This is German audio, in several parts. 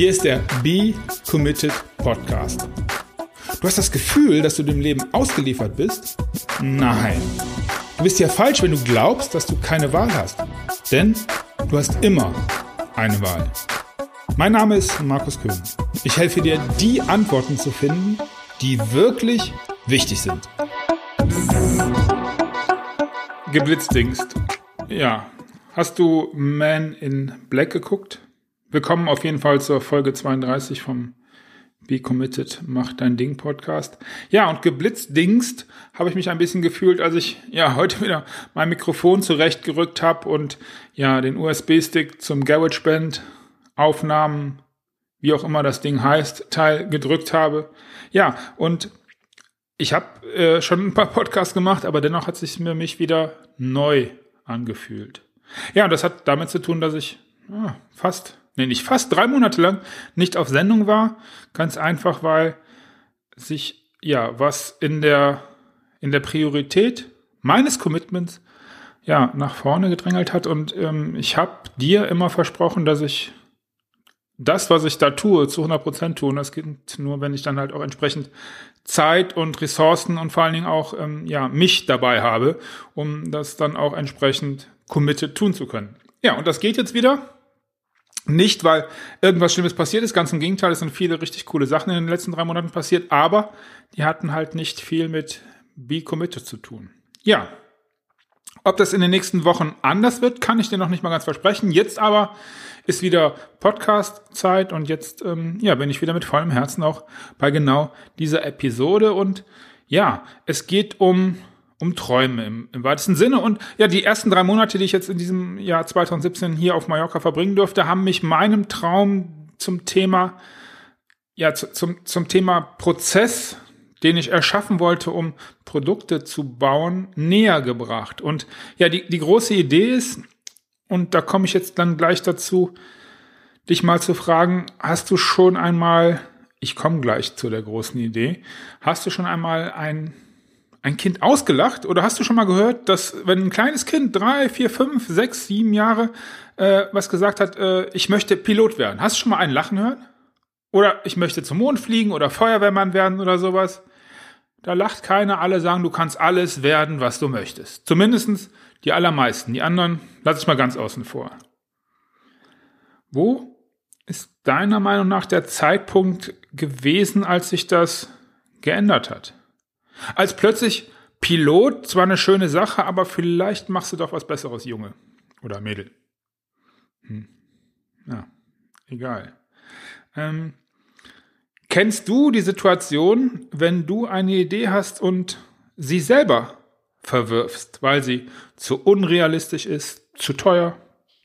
Hier ist der Be Committed Podcast. Du hast das Gefühl, dass du dem Leben ausgeliefert bist? Nein. Du bist ja falsch, wenn du glaubst, dass du keine Wahl hast. Denn du hast immer eine Wahl. Mein Name ist Markus Köhn. Ich helfe dir, die Antworten zu finden, die wirklich wichtig sind. Geblitzdingst. Ja. Hast du Man in Black geguckt? Willkommen auf jeden Fall zur Folge 32 vom Be Committed, Mach dein Ding Podcast. Ja, und geblitzdingst habe ich mich ein bisschen gefühlt, als ich ja heute wieder mein Mikrofon zurechtgerückt habe und ja den USB-Stick zum GarageBand Aufnahmen, wie auch immer das Ding heißt, Teil gedrückt habe. Ja, und ich habe äh, schon ein paar Podcasts gemacht, aber dennoch hat sich mir mich wieder neu angefühlt. Ja, und das hat damit zu tun, dass ich ja, fast nee, nicht fast drei Monate lang nicht auf Sendung war. Ganz einfach, weil sich ja was in der, in der Priorität meines Commitments ja nach vorne gedrängelt hat. Und ähm, ich habe dir immer versprochen, dass ich das, was ich da tue, zu 100 Prozent tue. Und das geht nur, wenn ich dann halt auch entsprechend Zeit und Ressourcen und vor allen Dingen auch ähm, ja mich dabei habe, um das dann auch entsprechend committed tun zu können. Ja, und das geht jetzt wieder. Nicht, weil irgendwas Schlimmes passiert ist, ganz im Gegenteil, es sind viele richtig coole Sachen in den letzten drei Monaten passiert, aber die hatten halt nicht viel mit Be Committed zu tun. Ja. Ob das in den nächsten Wochen anders wird, kann ich dir noch nicht mal ganz versprechen. Jetzt aber ist wieder Podcast-Zeit und jetzt ähm, ja, bin ich wieder mit vollem Herzen auch bei genau dieser Episode. Und ja, es geht um um Träume im, im weitesten Sinne. Und ja, die ersten drei Monate, die ich jetzt in diesem Jahr 2017 hier auf Mallorca verbringen durfte, haben mich meinem Traum zum Thema, ja, zu, zum, zum Thema Prozess, den ich erschaffen wollte, um Produkte zu bauen, näher gebracht. Und ja, die, die große Idee ist, und da komme ich jetzt dann gleich dazu, dich mal zu fragen, hast du schon einmal, ich komme gleich zu der großen Idee, hast du schon einmal ein ein Kind ausgelacht? Oder hast du schon mal gehört, dass wenn ein kleines Kind, drei, vier, fünf, sechs, sieben Jahre, äh, was gesagt hat, äh, ich möchte Pilot werden? Hast du schon mal einen lachen hören? Oder ich möchte zum Mond fliegen oder Feuerwehrmann werden oder sowas? Da lacht keiner, alle sagen, du kannst alles werden, was du möchtest. Zumindestens die allermeisten. Die anderen lasse ich mal ganz außen vor. Wo ist deiner Meinung nach der Zeitpunkt gewesen, als sich das geändert hat? Als plötzlich Pilot, zwar eine schöne Sache, aber vielleicht machst du doch was Besseres, Junge oder Mädel. Hm. Ja, egal. Ähm, kennst du die Situation, wenn du eine Idee hast und sie selber verwirfst, weil sie zu unrealistisch ist, zu teuer,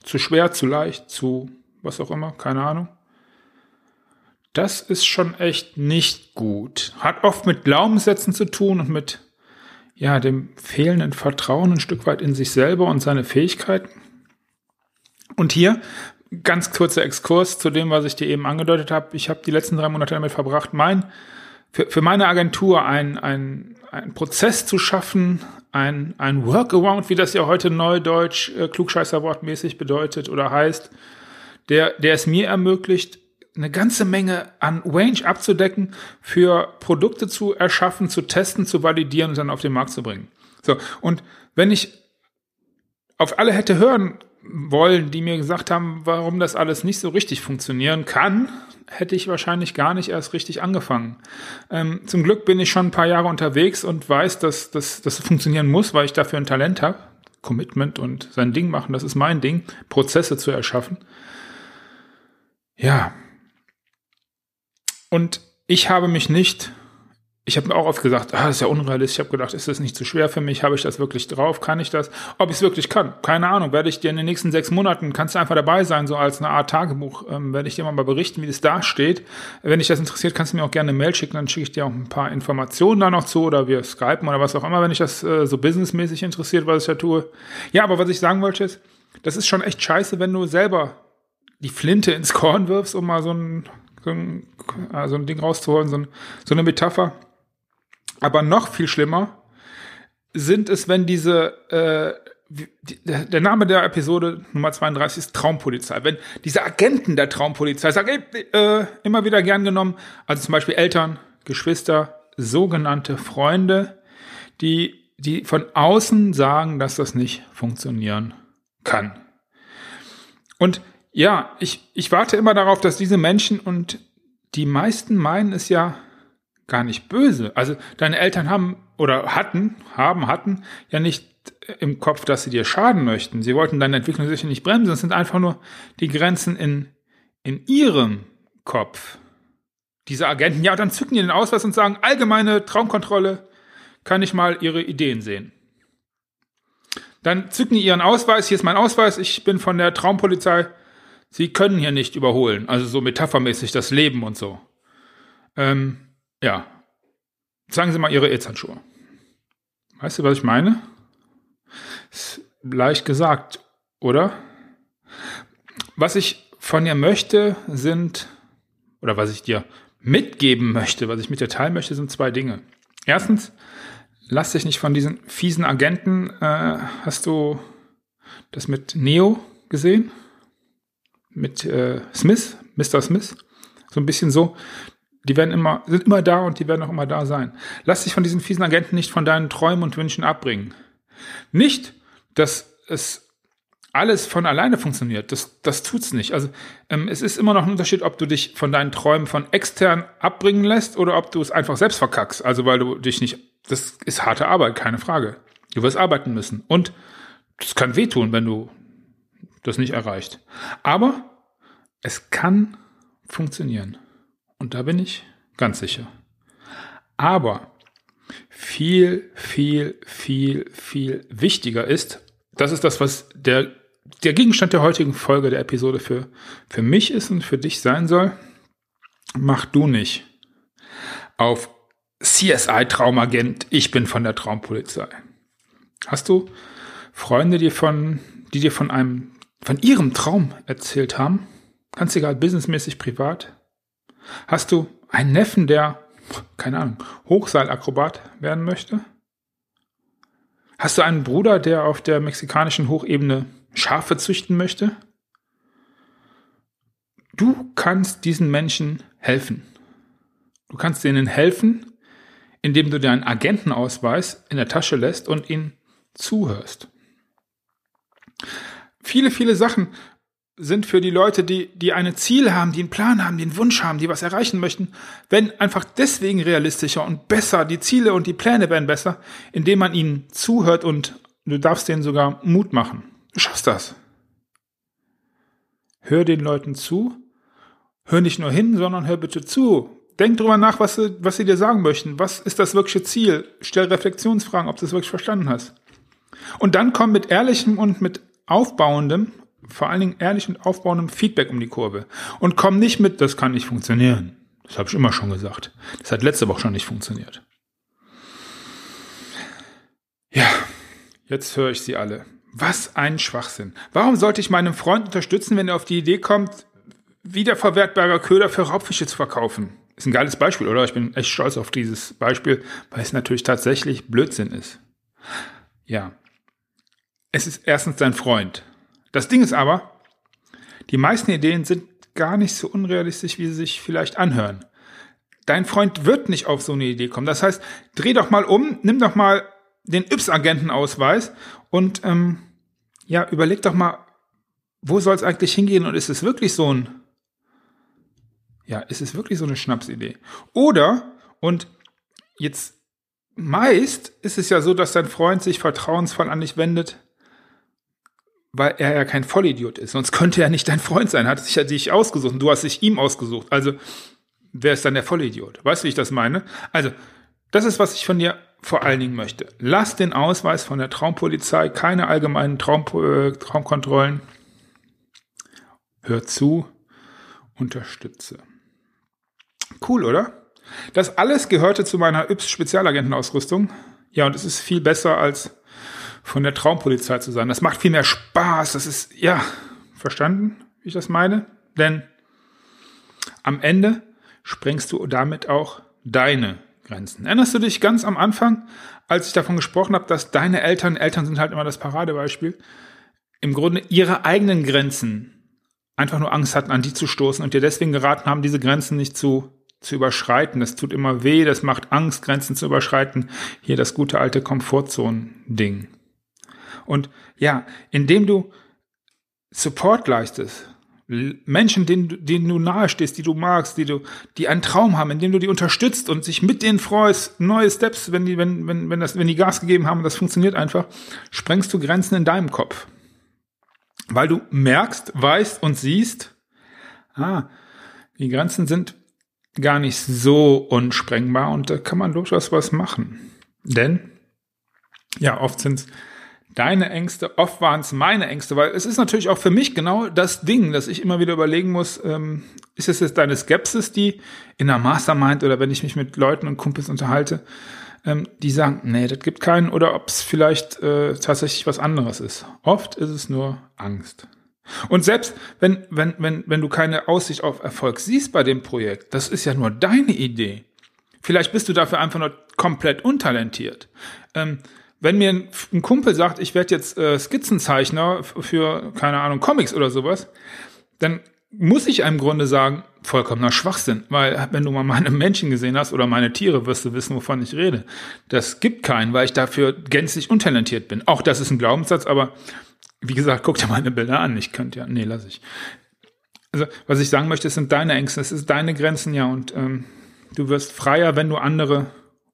zu schwer, zu leicht, zu was auch immer, keine Ahnung? Das ist schon echt nicht gut. Hat oft mit Glaubenssätzen zu tun und mit ja, dem fehlenden Vertrauen ein Stück weit in sich selber und seine Fähigkeiten. Und hier ganz kurzer Exkurs zu dem, was ich dir eben angedeutet habe. Ich habe die letzten drei Monate damit verbracht, mein für, für meine Agentur ein, ein, ein Prozess zu schaffen, ein, ein Workaround, wie das ja heute neudeutsch äh, klugscheißerwortmäßig bedeutet oder heißt, der, der es mir ermöglicht, eine ganze Menge an Range abzudecken, für Produkte zu erschaffen, zu testen, zu validieren und dann auf den Markt zu bringen. So, und wenn ich auf alle hätte hören wollen, die mir gesagt haben, warum das alles nicht so richtig funktionieren kann, hätte ich wahrscheinlich gar nicht erst richtig angefangen. Ähm, zum Glück bin ich schon ein paar Jahre unterwegs und weiß, dass das funktionieren muss, weil ich dafür ein Talent habe. Commitment und sein Ding machen, das ist mein Ding, Prozesse zu erschaffen. Ja, und ich habe mich nicht, ich habe mir auch oft gesagt, ah, das ist ja unrealistisch. Ich habe gedacht, ist das nicht zu schwer für mich? Habe ich das wirklich drauf? Kann ich das? Ob ich es wirklich kann? Keine Ahnung. Werde ich dir in den nächsten sechs Monaten, kannst du einfach dabei sein, so als eine Art Tagebuch, ähm, werde ich dir mal berichten, wie das da steht. Wenn dich das interessiert, kannst du mir auch gerne eine Mail schicken, dann schicke ich dir auch ein paar Informationen da noch zu oder wir skypen oder was auch immer, wenn dich das äh, so businessmäßig interessiert, was ich da tue. Ja, aber was ich sagen wollte ist, das ist schon echt scheiße, wenn du selber die Flinte ins Korn wirfst, um mal so ein so ein, so ein Ding rauszuholen, so, ein, so eine Metapher. Aber noch viel schlimmer sind es, wenn diese, äh, der Name der Episode Nummer 32 ist Traumpolizei. Wenn diese Agenten der Traumpolizei sagen, ey, äh, immer wieder gern genommen, also zum Beispiel Eltern, Geschwister, sogenannte Freunde, die, die von außen sagen, dass das nicht funktionieren kann. Und ja, ich, ich warte immer darauf, dass diese Menschen und die meisten meinen es ja gar nicht böse. Also deine Eltern haben oder hatten, haben, hatten ja nicht im Kopf, dass sie dir schaden möchten. Sie wollten deine Entwicklung sicher nicht bremsen. Es sind einfach nur die Grenzen in, in ihrem Kopf. Diese Agenten, ja, dann zücken die den Ausweis und sagen, allgemeine Traumkontrolle, kann ich mal ihre Ideen sehen. Dann zücken die ihren Ausweis, hier ist mein Ausweis, ich bin von der Traumpolizei, sie können hier nicht überholen. Also so metaphermäßig das Leben und so. Ähm, ja. Sagen Sie mal Ihre E-Handschuhe. Weißt du, was ich meine? Ist leicht gesagt, oder? Was ich von dir möchte, sind, oder was ich dir mitgeben möchte, was ich mit dir teilen möchte, sind zwei Dinge. Erstens, lass dich nicht von diesen fiesen Agenten, äh, hast du das mit Neo gesehen? Mit äh, Smith, Mr. Smith? So ein bisschen so. Die werden immer, sind immer da und die werden auch immer da sein. Lass dich von diesen fiesen Agenten nicht von deinen Träumen und Wünschen abbringen. Nicht, dass es alles von alleine funktioniert. Das, das tut's nicht. Also ähm, es ist immer noch ein Unterschied, ob du dich von deinen Träumen von extern abbringen lässt oder ob du es einfach selbst verkackst. Also weil du dich nicht. Das ist harte Arbeit, keine Frage. Du wirst arbeiten müssen. Und das kann wehtun, wenn du das nicht erreicht. Aber es kann funktionieren. Und da bin ich ganz sicher. Aber viel, viel, viel, viel wichtiger ist, das ist das, was der, der Gegenstand der heutigen Folge der Episode für, für mich ist und für dich sein soll. Mach du nicht auf CSI Traumagent, ich bin von der Traumpolizei. Hast du Freunde, die von, die dir von einem, von ihrem Traum erzählt haben? Ganz egal, businessmäßig, privat. Hast du einen Neffen, der keine Ahnung, Hochseilakrobat werden möchte? Hast du einen Bruder, der auf der mexikanischen Hochebene Schafe züchten möchte? Du kannst diesen Menschen helfen. Du kannst denen helfen, indem du deinen Agentenausweis in der Tasche lässt und ihnen zuhörst. Viele, viele Sachen sind für die Leute, die, die ein Ziel haben, die einen Plan haben, die einen Wunsch haben, die was erreichen möchten, wenn einfach deswegen realistischer und besser, die Ziele und die Pläne werden besser, indem man ihnen zuhört und du darfst denen sogar Mut machen. Du schaffst das. Hör den Leuten zu, hör nicht nur hin, sondern hör bitte zu. Denk drüber nach, was sie, was sie dir sagen möchten. Was ist das wirkliche Ziel? Stell Reflexionsfragen, ob du es wirklich verstanden hast. Und dann komm mit ehrlichem und mit aufbauendem vor allen Dingen ehrlich und aufbauendem Feedback um die Kurve. Und komm nicht mit, das kann nicht funktionieren. Das habe ich immer schon gesagt. Das hat letzte Woche schon nicht funktioniert. Ja, jetzt höre ich sie alle. Was ein Schwachsinn. Warum sollte ich meinem Freund unterstützen, wenn er auf die Idee kommt, wiederverwertbarer Köder für Raubfische zu verkaufen? Ist ein geiles Beispiel, oder? Ich bin echt stolz auf dieses Beispiel, weil es natürlich tatsächlich Blödsinn ist. Ja. Es ist erstens dein Freund. Das Ding ist aber, die meisten Ideen sind gar nicht so unrealistisch, wie sie sich vielleicht anhören. Dein Freund wird nicht auf so eine Idee kommen. Das heißt, dreh doch mal um, nimm doch mal den Yps-Agentenausweis und ähm, ja, überleg doch mal, wo soll es eigentlich hingehen und ist es wirklich so ein, ja, ist es wirklich so eine Schnapsidee? Oder, und jetzt meist ist es ja so, dass dein Freund sich vertrauensvoll an dich wendet, weil er ja kein Vollidiot ist. Sonst könnte er nicht dein Freund sein. Hat sich ja dich ausgesucht und du hast dich ihm ausgesucht. Also, wer ist dann der Vollidiot? Weißt du, wie ich das meine? Also, das ist, was ich von dir vor allen Dingen möchte. Lass den Ausweis von der Traumpolizei, keine allgemeinen Traum, äh, Traumkontrollen. Hör zu, unterstütze. Cool, oder? Das alles gehörte zu meiner Yps-Spezialagentenausrüstung. Ja, und es ist viel besser als von der Traumpolizei zu sein. Das macht viel mehr Spaß. Das ist, ja, verstanden, wie ich das meine? Denn am Ende sprengst du damit auch deine Grenzen. Erinnerst du dich ganz am Anfang, als ich davon gesprochen habe, dass deine Eltern, Eltern sind halt immer das Paradebeispiel, im Grunde ihre eigenen Grenzen einfach nur Angst hatten, an die zu stoßen und dir deswegen geraten haben, diese Grenzen nicht zu, zu überschreiten. Das tut immer weh, das macht Angst, Grenzen zu überschreiten. Hier das gute alte Komfortzone-Ding. Und ja, indem du Support leistest, Menschen, denen, denen du nahestehst, die du magst, die du, die einen Traum haben, indem du die unterstützt und sich mit denen freust, neue Steps, wenn die, wenn, wenn, wenn das, wenn die Gas gegeben haben, das funktioniert einfach, sprengst du Grenzen in deinem Kopf. Weil du merkst, weißt und siehst, ah, die Grenzen sind gar nicht so unsprengbar und da kann man durchaus was machen. Denn, ja, oft sind es deine Ängste, oft waren es meine Ängste, weil es ist natürlich auch für mich genau das Ding, dass ich immer wieder überlegen muss, ähm, ist es jetzt deine Skepsis, die in der Mastermind oder wenn ich mich mit Leuten und Kumpels unterhalte, ähm, die sagen, nee, das gibt keinen, oder ob es vielleicht äh, tatsächlich was anderes ist. Oft ist es nur Angst. Und selbst wenn, wenn, wenn, wenn du keine Aussicht auf Erfolg siehst bei dem Projekt, das ist ja nur deine Idee. Vielleicht bist du dafür einfach nur komplett untalentiert. Ähm, wenn mir ein, Kumpel sagt, ich werde jetzt äh, Skizzenzeichner für, keine Ahnung, Comics oder sowas, dann muss ich im Grunde sagen, vollkommener Schwachsinn, weil wenn du mal meine Menschen gesehen hast oder meine Tiere, wirst du wissen, wovon ich rede. Das gibt keinen, weil ich dafür gänzlich untalentiert bin. Auch das ist ein Glaubenssatz, aber wie gesagt, guck dir meine Bilder an. Ich könnte ja, nee, lass ich. Also, was ich sagen möchte, es sind deine Ängste, es ist deine Grenzen, ja, und ähm, du wirst freier, wenn du andere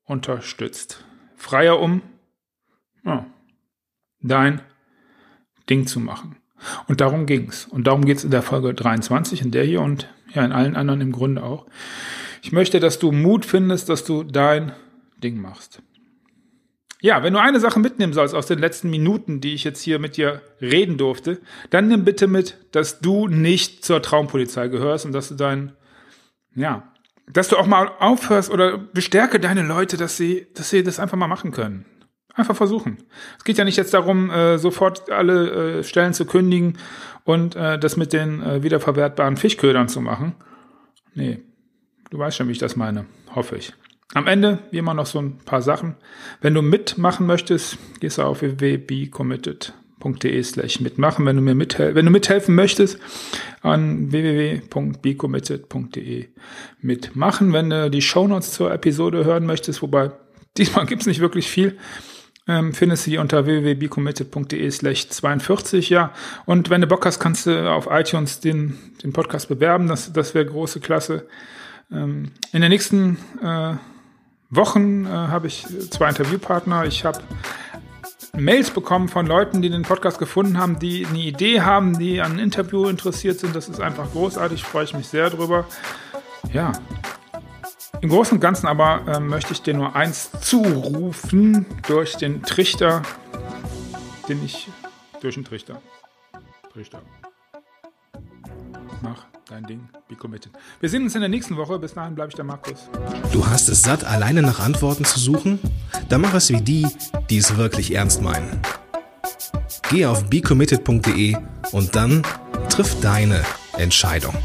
unterstützt. Freier um ja, dein Ding zu machen. Und darum ging's. Und darum geht's in der Folge 23, in der hier und ja, in allen anderen im Grunde auch. Ich möchte, dass du Mut findest, dass du dein Ding machst. Ja, wenn du eine Sache mitnehmen sollst aus den letzten Minuten, die ich jetzt hier mit dir reden durfte, dann nimm bitte mit, dass du nicht zur Traumpolizei gehörst und dass du dein, ja, dass du auch mal aufhörst oder bestärke deine Leute, dass sie, dass sie das einfach mal machen können. Einfach versuchen. Es geht ja nicht jetzt darum, äh, sofort alle äh, Stellen zu kündigen und äh, das mit den äh, wiederverwertbaren Fischködern zu machen. Nee, du weißt schon, wie ich das meine. Hoffe ich. Am Ende, wie immer, noch so ein paar Sachen. Wenn du mitmachen möchtest, gehst du auf www.becommitted.de slash mitmachen. Wenn du mir mithel wenn du mithelfen möchtest, an www.becommitted.de mitmachen. Wenn du die Shownotes zur Episode hören möchtest, wobei diesmal gibt's nicht wirklich viel, ähm, findest du die unter www.becommitted.de slash 42, ja. Und wenn du Bock hast, kannst du auf iTunes den, den Podcast bewerben. Das, das wäre große Klasse. Ähm, in den nächsten äh, Wochen äh, habe ich zwei Interviewpartner. Ich habe Mails bekommen von Leuten, die den Podcast gefunden haben, die eine Idee haben, die an ein Interview interessiert sind. Das ist einfach großartig, freue ich mich sehr drüber. Ja, im Großen und Ganzen aber äh, möchte ich dir nur eins zurufen durch den Trichter, den ich durch den Trichter. Trichter. Mach dein Ding, be committed. Wir sehen uns in der nächsten Woche. Bis dahin bleibe ich der Markus. Du hast es satt, alleine nach Antworten zu suchen? Dann mach es wie die, die es wirklich ernst meinen. Geh auf becommitted.de und dann triff deine Entscheidung.